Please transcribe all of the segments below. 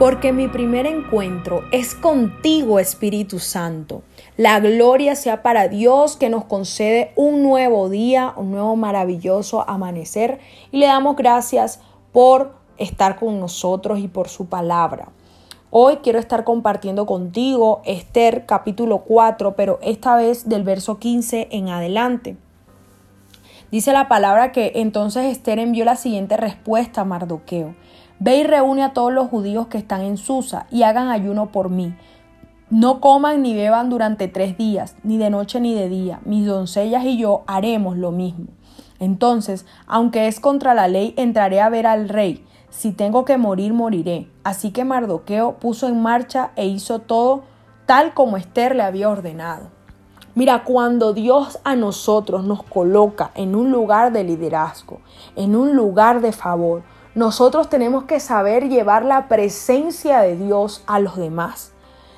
porque mi primer encuentro es contigo, Espíritu Santo. La gloria sea para Dios que nos concede un nuevo día, un nuevo maravilloso amanecer y le damos gracias por estar con nosotros y por su palabra. Hoy quiero estar compartiendo contigo Esther capítulo 4, pero esta vez del verso 15 en adelante. Dice la palabra que entonces Esther envió la siguiente respuesta a Mardoqueo. Ve y reúne a todos los judíos que están en Susa y hagan ayuno por mí. No coman ni beban durante tres días, ni de noche ni de día. Mis doncellas y yo haremos lo mismo. Entonces, aunque es contra la ley, entraré a ver al rey. Si tengo que morir, moriré. Así que Mardoqueo puso en marcha e hizo todo tal como Esther le había ordenado. Mira, cuando Dios a nosotros nos coloca en un lugar de liderazgo, en un lugar de favor, nosotros tenemos que saber llevar la presencia de Dios a los demás.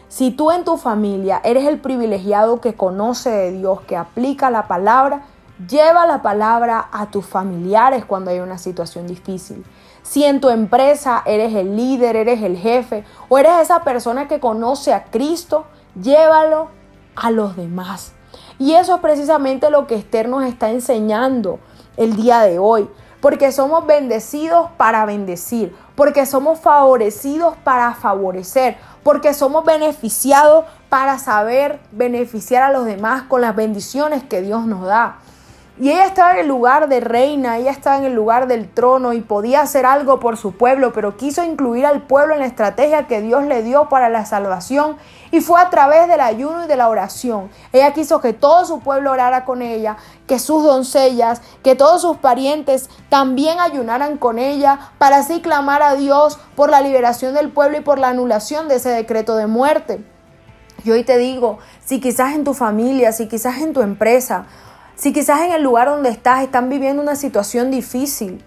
Si tú en tu familia eres el privilegiado que conoce de Dios, que aplica la palabra, lleva la palabra a tus familiares cuando hay una situación difícil. Si en tu empresa eres el líder, eres el jefe o eres esa persona que conoce a Cristo, llévalo a los demás. Y eso es precisamente lo que Esther nos está enseñando el día de hoy porque somos bendecidos para bendecir, porque somos favorecidos para favorecer, porque somos beneficiados para saber beneficiar a los demás con las bendiciones que Dios nos da. Y ella estaba en el lugar de reina, ella estaba en el lugar del trono y podía hacer algo por su pueblo, pero quiso incluir al pueblo en la estrategia que Dios le dio para la salvación y fue a través del ayuno y de la oración. Ella quiso que todo su pueblo orara con ella, que sus doncellas, que todos sus parientes también ayunaran con ella para así clamar a Dios por la liberación del pueblo y por la anulación de ese decreto de muerte. Y hoy te digo, si quizás en tu familia, si quizás en tu empresa, si quizás en el lugar donde estás están viviendo una situación difícil,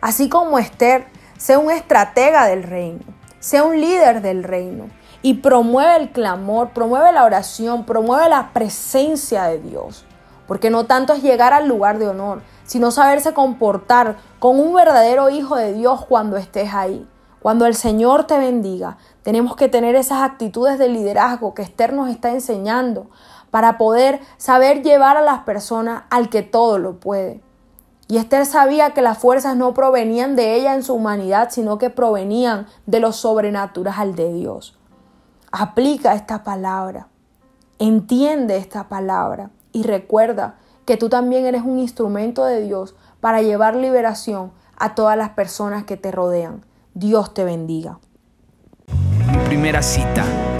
así como Esther, sea un estratega del reino, sea un líder del reino y promueve el clamor, promueve la oración, promueve la presencia de Dios. Porque no tanto es llegar al lugar de honor, sino saberse comportar con un verdadero hijo de Dios cuando estés ahí. Cuando el Señor te bendiga, tenemos que tener esas actitudes de liderazgo que Esther nos está enseñando para poder saber llevar a las personas al que todo lo puede. Y Esther sabía que las fuerzas no provenían de ella en su humanidad, sino que provenían de lo sobrenatural de Dios. Aplica esta palabra, entiende esta palabra y recuerda que tú también eres un instrumento de Dios para llevar liberación a todas las personas que te rodean. Dios te bendiga. Primera cita